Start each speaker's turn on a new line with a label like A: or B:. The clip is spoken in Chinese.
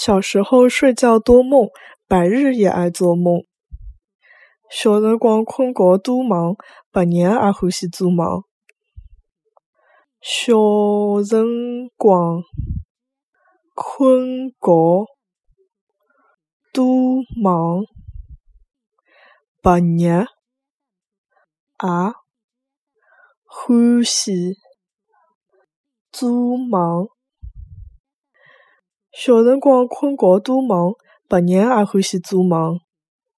A: 小时候睡觉多梦，白日也爱做梦。小辰光困觉多忙，白日也欢喜做梦。小辰光困觉多忙，白日也欢喜做梦。小辰光困觉多忙，白日也欢喜做梦。